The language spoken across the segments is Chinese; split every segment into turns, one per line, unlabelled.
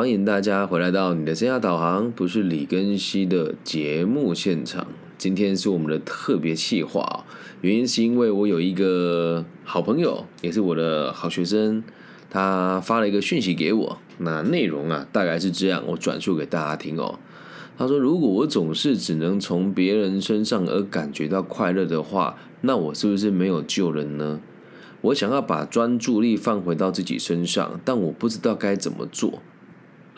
欢迎大家回来到你的生涯导航，不是李根熙的节目现场。今天是我们的特别企划，原因是因为我有一个好朋友，也是我的好学生，他发了一个讯息给我。那内容啊，大概是这样，我转述给大家听哦。他说：“如果我总是只能从别人身上而感觉到快乐的话，那我是不是没有救人呢？我想要把专注力放回到自己身上，但我不知道该怎么做。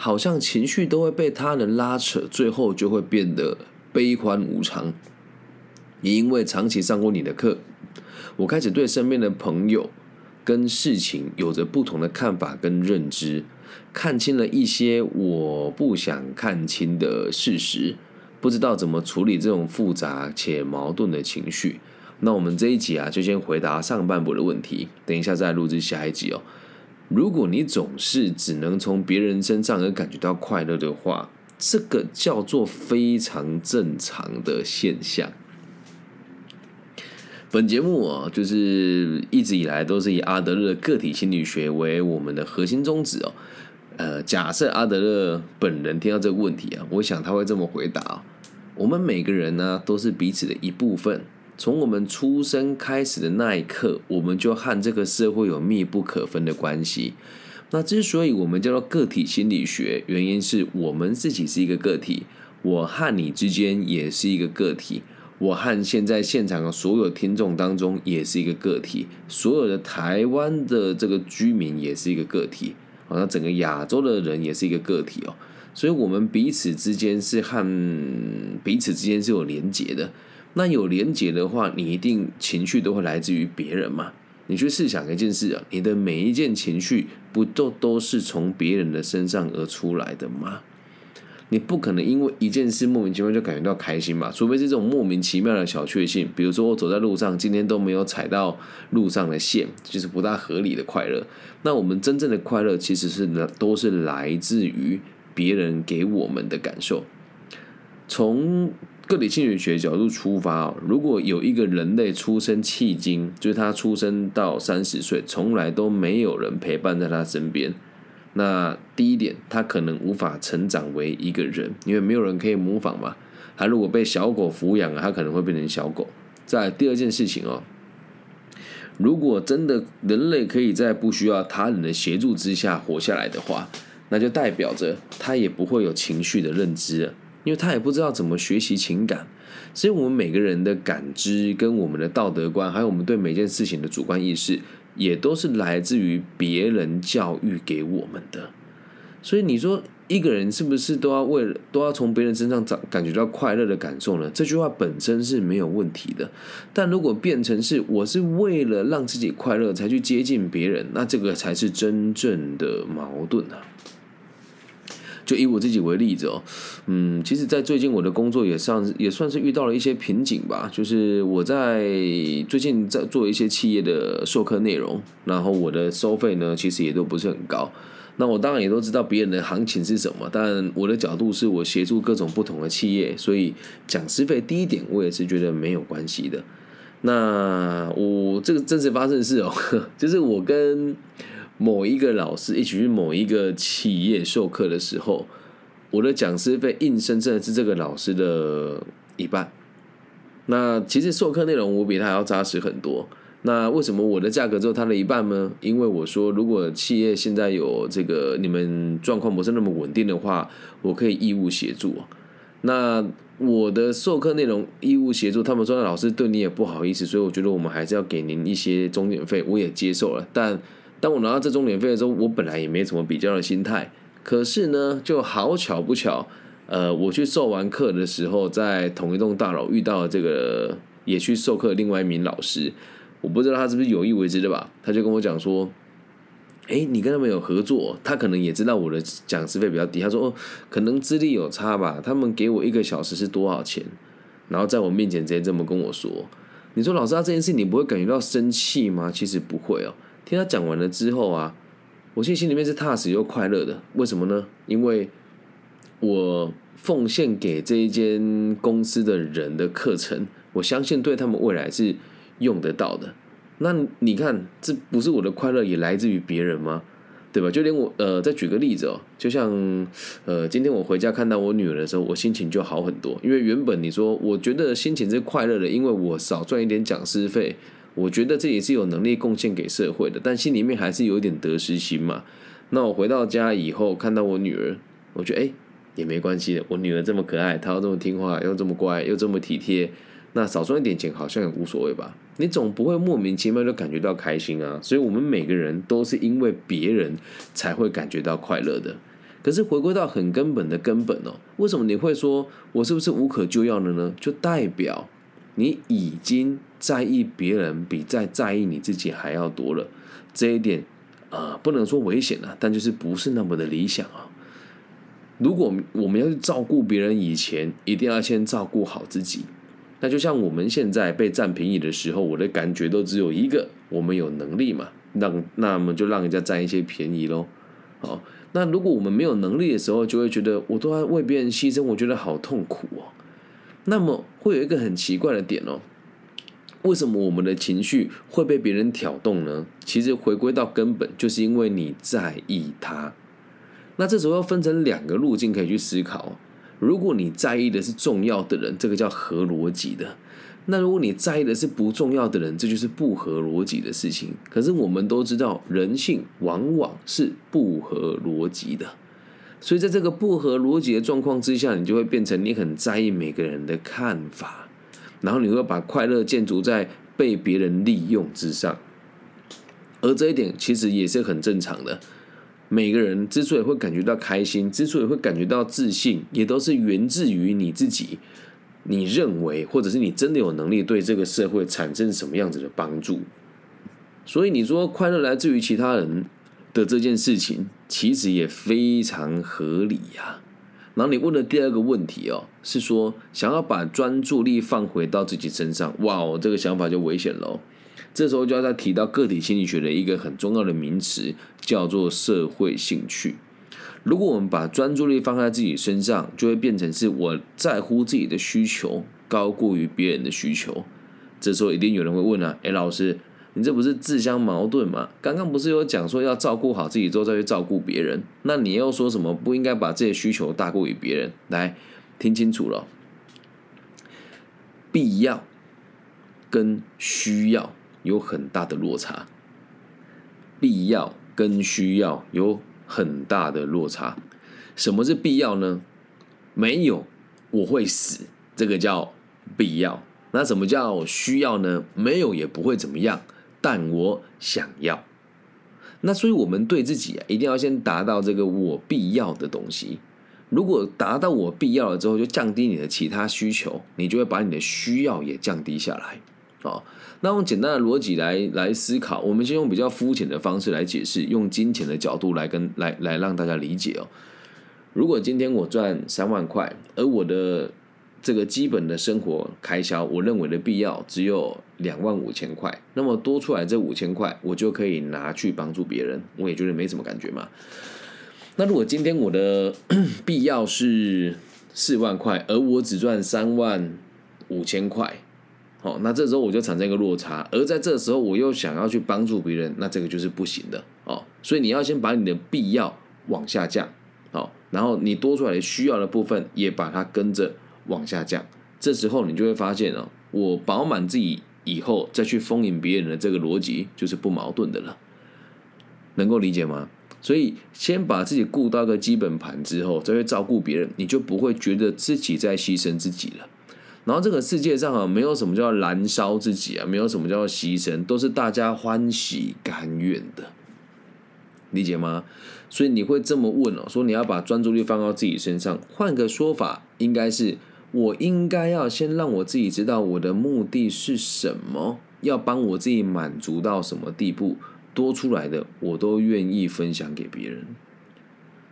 好像情绪都会被他人拉扯，最后就会变得悲欢无常。也因为长期上过你的课，我开始对身边的朋友跟事情有着不同的看法跟认知。”看清了一些我不想看清的事实，不知道怎么处理这种复杂且矛盾的情绪。那我们这一集啊，就先回答上半部的问题，等一下再录制下一集哦。如果你总是只能从别人身上而感觉到快乐的话，这个叫做非常正常的现象。本节目啊，就是一直以来都是以阿德勒个体心理学为我们的核心宗旨哦。呃，假设阿德勒本人听到这个问题啊，我想他会这么回答：我们每个人呢，都是彼此的一部分。从我们出生开始的那一刻，我们就和这个社会有密不可分的关系。那之所以我们叫做个体心理学，原因是我们自己是一个个体，我和你之间也是一个个体，我和现在现场的所有听众当中也是一个个体，所有的台湾的这个居民也是一个个体。好像整个亚洲的人也是一个个体哦，所以我们彼此之间是和彼此之间是有连结的。那有连结的话，你一定情绪都会来自于别人嘛？你去试想一件事啊，你的每一件情绪不都都是从别人的身上而出来的吗？你不可能因为一件事莫名其妙就感觉到开心吧？除非是这种莫名其妙的小确幸，比如说我走在路上，今天都没有踩到路上的线，就是不大合理的快乐。那我们真正的快乐其实是都是来自于别人给我们的感受。从个体心理学角度出发如果有一个人类出生迄今，就是他出生到三十岁，从来都没有人陪伴在他身边。那第一点，他可能无法成长为一个人，因为没有人可以模仿嘛。他如果被小狗抚养他可能会变成小狗。在第二件事情哦，如果真的人类可以在不需要他人的协助之下活下来的话，那就代表着他也不会有情绪的认知了，因为他也不知道怎么学习情感。所以，我们每个人的感知、跟我们的道德观，还有我们对每件事情的主观意识。也都是来自于别人教育给我们的，所以你说一个人是不是都要为了都要从别人身上找感觉到快乐的感受呢？这句话本身是没有问题的，但如果变成是我是为了让自己快乐才去接近别人，那这个才是真正的矛盾啊。就以我自己为例子哦，嗯，其实，在最近我的工作也上也算是遇到了一些瓶颈吧。就是我在最近在做一些企业的授课内容，然后我的收费呢，其实也都不是很高。那我当然也都知道别人的行情是什么，但我的角度是我协助各种不同的企业，所以讲师费低一点，我也是觉得没有关系的。那我这个真实发生的事哦，就是我跟。某一个老师一起去某一个企业授课的时候，我的讲师费硬生生的是这个老师的一半。那其实授课内容我比他要扎实很多。那为什么我的价格只有他的一半呢？因为我说，如果企业现在有这个你们状况不是那么稳定的话，我可以义务协助。那我的授课内容义务协助，他们说老师对你也不好意思，所以我觉得我们还是要给您一些中点费，我也接受了，但。当我拿到这种免费的时候，我本来也没什么比较的心态。可是呢，就好巧不巧，呃，我去授完课的时候，在同一栋大楼遇到了这个也去授课另外一名老师。我不知道他是不是有意为之的吧？他就跟我讲说：“哎，你跟他们有合作，他可能也知道我的讲师费比较低。他说哦，可能资历有差吧。他们给我一个小时是多少钱？然后在我面前直接这么跟我说。你说老师，他这件事你不会感觉到生气吗？其实不会哦。”听他讲完了之后啊，我其实心里面是踏实又快乐的。为什么呢？因为我奉献给这一间公司的人的课程，我相信对他们未来是用得到的。那你看，这不是我的快乐，也来自于别人吗？对吧？就连我呃，再举个例子哦，就像呃，今天我回家看到我女儿的时候，我心情就好很多，因为原本你说我觉得心情是快乐的，因为我少赚一点讲师费，我觉得这也是有能力贡献给社会的，但心里面还是有一点得失心嘛。那我回到家以后看到我女儿，我觉得哎也没关系的，我女儿这么可爱，她又这么听话，又这么乖，又这么体贴。那少赚一点钱好像也无所谓吧？你总不会莫名其妙就感觉到开心啊！所以，我们每个人都是因为别人才会感觉到快乐的。可是，回归到很根本的根本哦，为什么你会说我是不是无可救药的呢？就代表你已经在意别人比在在意你自己还要多了。这一点啊，不能说危险了，但就是不是那么的理想啊。如果我们要去照顾别人以前，一定要先照顾好自己。那就像我们现在被占便宜的时候，我的感觉都只有一个：我们有能力嘛，让那么就让人家占一些便宜喽。好，那如果我们没有能力的时候，就会觉得我都要为别人牺牲，我觉得好痛苦哦。那么会有一个很奇怪的点哦，为什么我们的情绪会被别人挑动呢？其实回归到根本，就是因为你在意他。那这时候要分成两个路径可以去思考。如果你在意的是重要的人，这个叫合逻辑的；那如果你在意的是不重要的人，这就是不合逻辑的事情。可是我们都知道，人性往往是不合逻辑的，所以在这个不合逻辑的状况之下，你就会变成你很在意每个人的看法，然后你会把快乐建筑在被别人利用之上，而这一点其实也是很正常的。每个人之所以会感觉到开心，之所以会感觉到自信，也都是源自于你自己。你认为，或者是你真的有能力对这个社会产生什么样子的帮助？所以你说快乐来自于其他人的这件事情，其实也非常合理呀。然后你问的第二个问题哦，是说想要把专注力放回到自己身上，哇哦，这个想法就危险喽。这时候就要再提到个体心理学的一个很重要的名词，叫做社会兴趣。如果我们把专注力放在自己身上，就会变成是我在乎自己的需求高过于别人的需求。这时候一定有人会问啊，哎，老师，你这不是自相矛盾吗？刚刚不是有讲说要照顾好自己之后再去照顾别人？那你又说什么不应该把这些需求大过于别人？来听清楚了，必要跟需要。有很大的落差，必要跟需要有很大的落差。什么是必要呢？没有我会死，这个叫必要。那什么叫需要呢？没有也不会怎么样，但我想要。那所以我们对自己啊，一定要先达到这个我必要的东西。如果达到我必要了之后，就降低你的其他需求，你就会把你的需要也降低下来。哦，那用简单的逻辑来来思考，我们先用比较肤浅的方式来解释，用金钱的角度来跟来来让大家理解哦。如果今天我赚三万块，而我的这个基本的生活开销，我认为的必要只有两万五千块，那么多出来这五千块，我就可以拿去帮助别人，我也觉得没什么感觉嘛。那如果今天我的 必要是四万块，而我只赚三万五千块。哦，那这时候我就产生一个落差，而在这时候我又想要去帮助别人，那这个就是不行的哦。所以你要先把你的必要往下降，好，然后你多出来的需要的部分也把它跟着往下降。这时候你就会发现哦，我饱满自己以后再去丰盈别人的这个逻辑就是不矛盾的了，能够理解吗？所以先把自己顾到个基本盘之后，再去照顾别人，你就不会觉得自己在牺牲自己了。然后这个世界上啊，没有什么叫燃烧自己啊，没有什么叫牺牲，都是大家欢喜甘愿的，理解吗？所以你会这么问哦，说你要把专注力放到自己身上。换个说法，应该是我应该要先让我自己知道我的目的是什么，要帮我自己满足到什么地步，多出来的我都愿意分享给别人。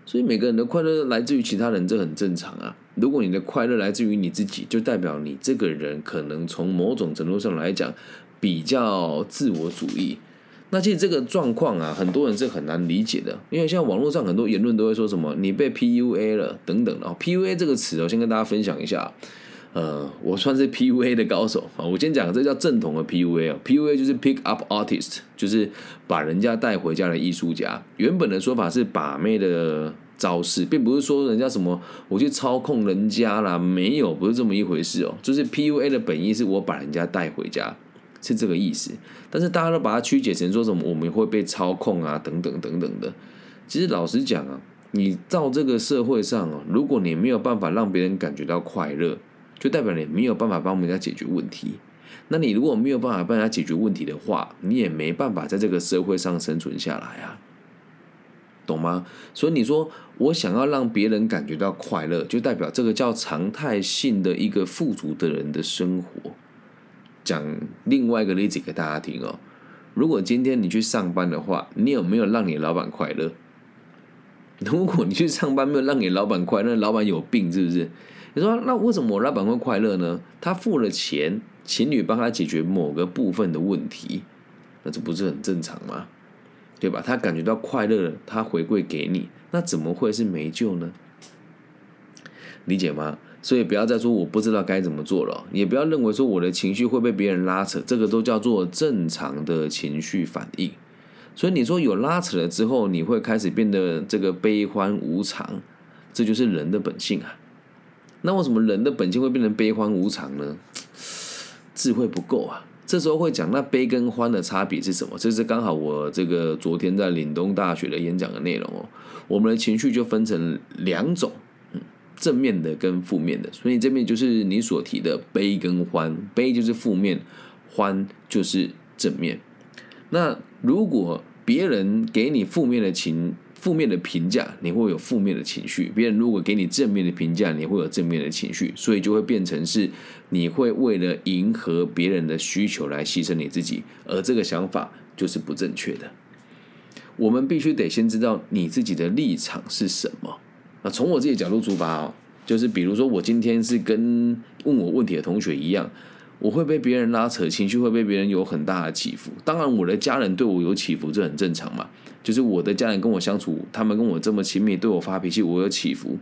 所以每个人的快乐来自于其他人，这很正常啊。如果你的快乐来自于你自己，就代表你这个人可能从某种程度上来讲比较自我主义。那其实这个状况啊，很多人是很难理解的，因为像网络上很多言论都会说什么你被 PUA 了等等的。PUA 这个词，我先跟大家分享一下。呃，我算是 PUA 的高手啊。我先讲，这叫正统的 PUA 哦。PUA 就是 Pick Up Artist，就是把人家带回家的艺术家。原本的说法是把妹的招式，并不是说人家什么我去操控人家啦，没有，不是这么一回事哦。就是 PUA 的本意是我把人家带回家，是这个意思。但是大家都把它曲解成说什么我们会被操控啊，等等等等的。其实老实讲啊，你到这个社会上哦，如果你没有办法让别人感觉到快乐，就代表你没有办法帮人家解决问题。那你如果没有办法帮人家解决问题的话，你也没办法在这个社会上生存下来啊，懂吗？所以你说我想要让别人感觉到快乐，就代表这个叫常态性的一个富足的人的生活。讲另外一个例子给大家听哦。如果今天你去上班的话，你有没有让你老板快乐？如果你去上班没有让你老板快乐，老板有病是不是？你说那为什么我老板会快乐呢？他付了钱，请你帮他解决某个部分的问题，那这不是很正常吗？对吧？他感觉到快乐了，他回馈给你，那怎么会是没救呢？理解吗？所以不要再说我不知道该怎么做了，也不要认为说我的情绪会被别人拉扯，这个都叫做正常的情绪反应。所以你说有拉扯了之后，你会开始变得这个悲欢无常，这就是人的本性啊。那为什么人的本性会变成悲欢无常呢？智慧不够啊！这时候会讲那悲跟欢的差别是什么？这是刚好我这个昨天在岭东大学的演讲的内容哦。我们的情绪就分成两种，正面的跟负面的。所以这边就是你所提的悲跟欢，悲就是负面，欢就是正面。那如果别人给你负面的情，负面的评价，你会有负面的情绪；别人如果给你正面的评价，你会有正面的情绪。所以就会变成是，你会为了迎合别人的需求来牺牲你自己，而这个想法就是不正确的。我们必须得先知道你自己的立场是什么。那从我自己角度出发哦，就是比如说我今天是跟问我问题的同学一样。我会被别人拉扯，情绪会被别人有很大的起伏。当然，我的家人对我有起伏，这很正常嘛。就是我的家人跟我相处，他们跟我这么亲密，对我发脾气，我有起伏，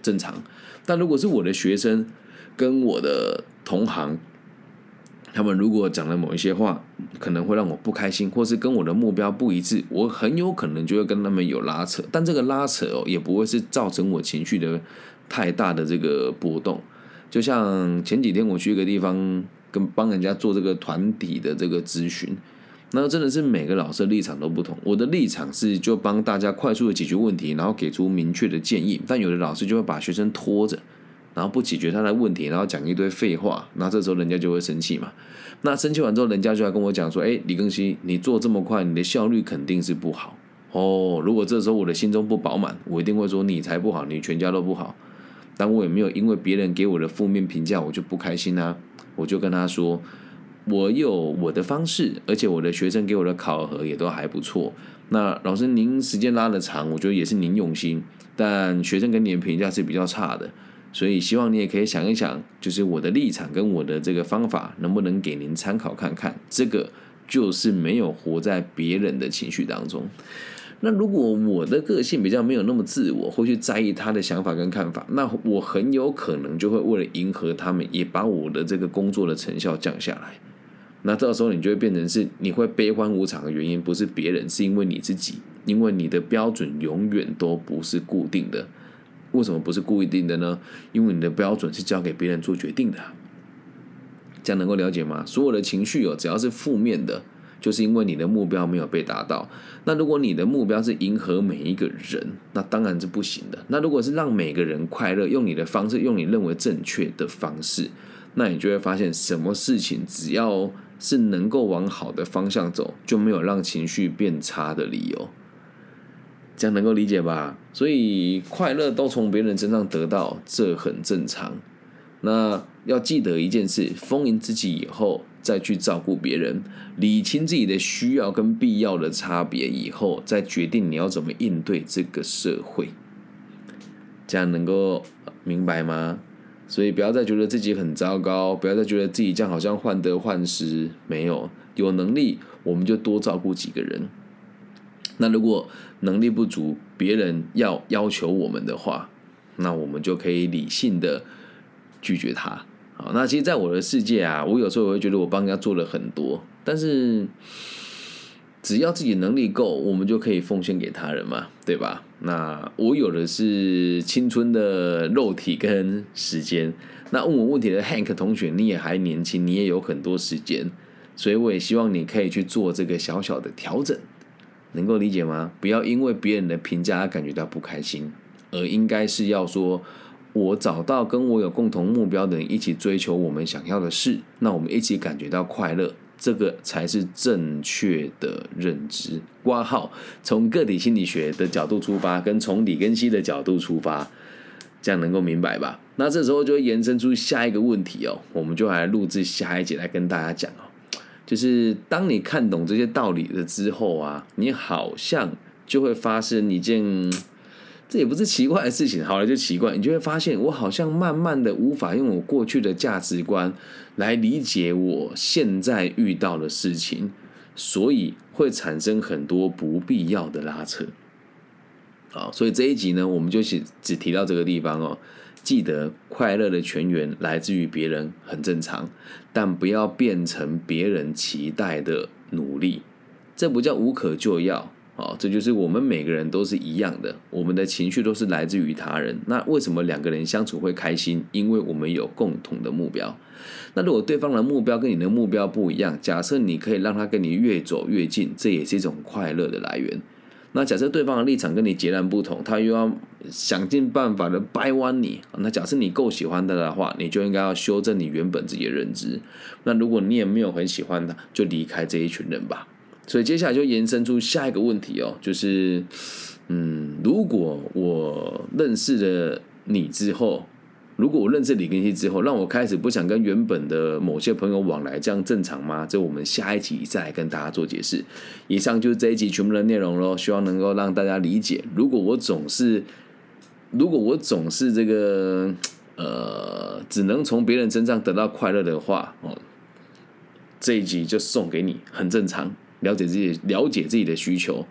正常。但如果是我的学生跟我的同行，他们如果讲了某一些话，可能会让我不开心，或是跟我的目标不一致，我很有可能就会跟他们有拉扯。但这个拉扯哦，也不会是造成我情绪的太大的这个波动。就像前几天我去一个地方。跟帮人家做这个团体的这个咨询，那真的是每个老师立场都不同。我的立场是就帮大家快速的解决问题，然后给出明确的建议。但有的老师就会把学生拖着，然后不解决他的问题，然后讲一堆废话。那这时候人家就会生气嘛。那生气完之后，人家就来跟我讲说：“哎，李更新，你做这么快，你的效率肯定是不好哦。如果这时候我的心中不饱满，我一定会说你才不好，你全家都不好。但我也没有因为别人给我的负面评价，我就不开心啊。”我就跟他说，我有我的方式，而且我的学生给我的考核也都还不错。那老师您时间拉的长，我觉得也是您用心，但学生给你的评价是比较差的，所以希望你也可以想一想，就是我的立场跟我的这个方法能不能给您参考看看。这个就是没有活在别人的情绪当中。那如果我的个性比较没有那么自我，会去在意他的想法跟看法，那我很有可能就会为了迎合他们，也把我的这个工作的成效降下来。那到时候你就会变成是你会悲欢无常的原因，不是别人，是因为你自己，因为你的标准永远都不是固定的。为什么不是固定的呢？因为你的标准是交给别人做决定的。这样能够了解吗？所有的情绪哦，只要是负面的。就是因为你的目标没有被达到。那如果你的目标是迎合每一个人，那当然是不行的。那如果是让每个人快乐，用你的方式，用你认为正确的方式，那你就会发现，什么事情只要是能够往好的方向走，就没有让情绪变差的理由。这样能够理解吧？所以快乐都从别人身上得到，这很正常。那要记得一件事：丰盈自己以后。再去照顾别人，理清自己的需要跟必要的差别以后，再决定你要怎么应对这个社会，这样能够明白吗？所以不要再觉得自己很糟糕，不要再觉得自己这样好像患得患失。没有，有能力我们就多照顾几个人。那如果能力不足，别人要要求我们的话，那我们就可以理性的拒绝他。好，那其实，在我的世界啊，我有时候我会觉得我帮人家做了很多，但是只要自己能力够，我们就可以奉献给他人嘛，对吧？那我有的是青春的肉体跟时间。那问我问题的 Hank 同学，你也还年轻，你也有很多时间，所以我也希望你可以去做这个小小的调整，能够理解吗？不要因为别人的评价而感觉到不开心，而应该是要说，我找到跟我有共同目标的人一起追求我们想要的事，那我们一起感觉到快乐，这个才是正确的认知。挂号从个体心理学的角度出发，跟从李根熙的角度出发。这样能够明白吧？那这时候就会延伸出下一个问题哦，我们就来录制下一节来跟大家讲哦，就是当你看懂这些道理了之后啊，你好像就会发生一件，这也不是奇怪的事情。好了，就奇怪，你就会发现我好像慢慢的无法用我过去的价值观来理解我现在遇到的事情，所以会产生很多不必要的拉扯。好，所以这一集呢，我们就只只提到这个地方哦。记得快乐的泉源来自于别人，很正常，但不要变成别人期待的努力，这不叫无可救药。哦，这就是我们每个人都是一样的，我们的情绪都是来自于他人。那为什么两个人相处会开心？因为我们有共同的目标。那如果对方的目标跟你的目标不一样，假设你可以让他跟你越走越近，这也是一种快乐的来源。那假设对方的立场跟你截然不同，他又要想尽办法的掰弯你。那假设你够喜欢他的话，你就应该要修正你原本自己的认知。那如果你也没有很喜欢他，就离开这一群人吧。所以接下来就延伸出下一个问题哦，就是，嗯，如果我认识了你之后。如果我认识李根熙之后，让我开始不想跟原本的某些朋友往来，这样正常吗？这我们下一集再来跟大家做解释。以上就是这一集全部的内容喽，希望能够让大家理解。如果我总是，如果我总是这个呃，只能从别人身上得到快乐的话，哦，这一集就送给你，很正常。了解自己，了解自己的需求，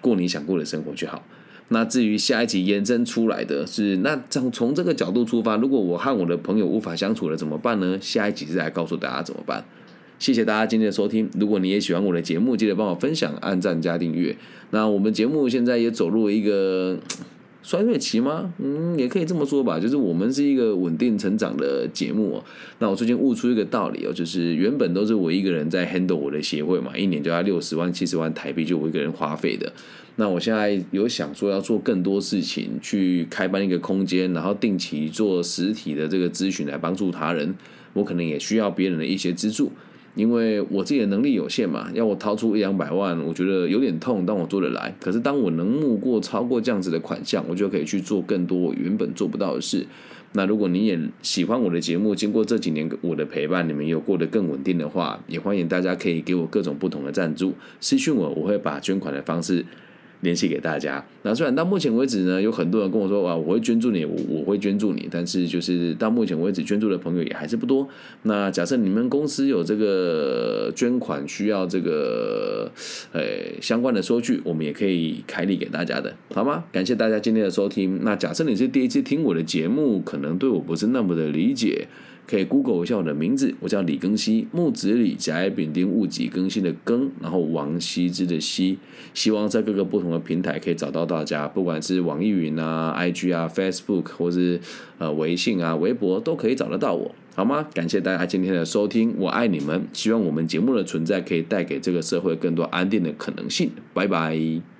过你想过的生活就好。那至于下一集延伸出来的是，那从从这个角度出发，如果我和我的朋友无法相处了怎么办呢？下一集再来告诉大家怎么办。谢谢大家今天的收听。如果你也喜欢我的节目，记得帮我分享、按赞加订阅。那我们节目现在也走入了一个。衰退期吗？嗯，也可以这么说吧。就是我们是一个稳定成长的节目哦。那我最近悟出一个道理哦，就是原本都是我一个人在 handle 我的协会嘛，一年就要六十万、七十万台币，就我一个人花费的。那我现在有想说要做更多事情，去开办一个空间，然后定期做实体的这个咨询来帮助他人。我可能也需要别人的一些资助。因为我自己的能力有限嘛，要我掏出一两百万，我觉得有点痛，但我做得来。可是当我能募过超过这样子的款项，我就可以去做更多我原本做不到的事。那如果你也喜欢我的节目，经过这几年我的陪伴，你们有过得更稳定的话，也欢迎大家可以给我各种不同的赞助，私讯我，我会把捐款的方式。联系给大家。那虽然到目前为止呢，有很多人跟我说哇，我会捐助你，我我会捐助你，但是就是到目前为止捐助的朋友也还是不多。那假设你们公司有这个捐款需要这个呃相关的收据，我们也可以开立给大家的，好吗？感谢大家今天的收听。那假设你是第一次听我的节目，可能对我不是那么的理解。可以 Google 一下我的名字，我叫李庚希，木子李，甲乙丙丁戊己庚辛的庚，然后王羲之的羲，希望在各个不同的平台可以找到大家，不管是网易云啊、IG 啊、Facebook 或是呃微信啊、微博都可以找得到我，好吗？感谢大家今天的收听，我爱你们，希望我们节目的存在可以带给这个社会更多安定的可能性，拜拜。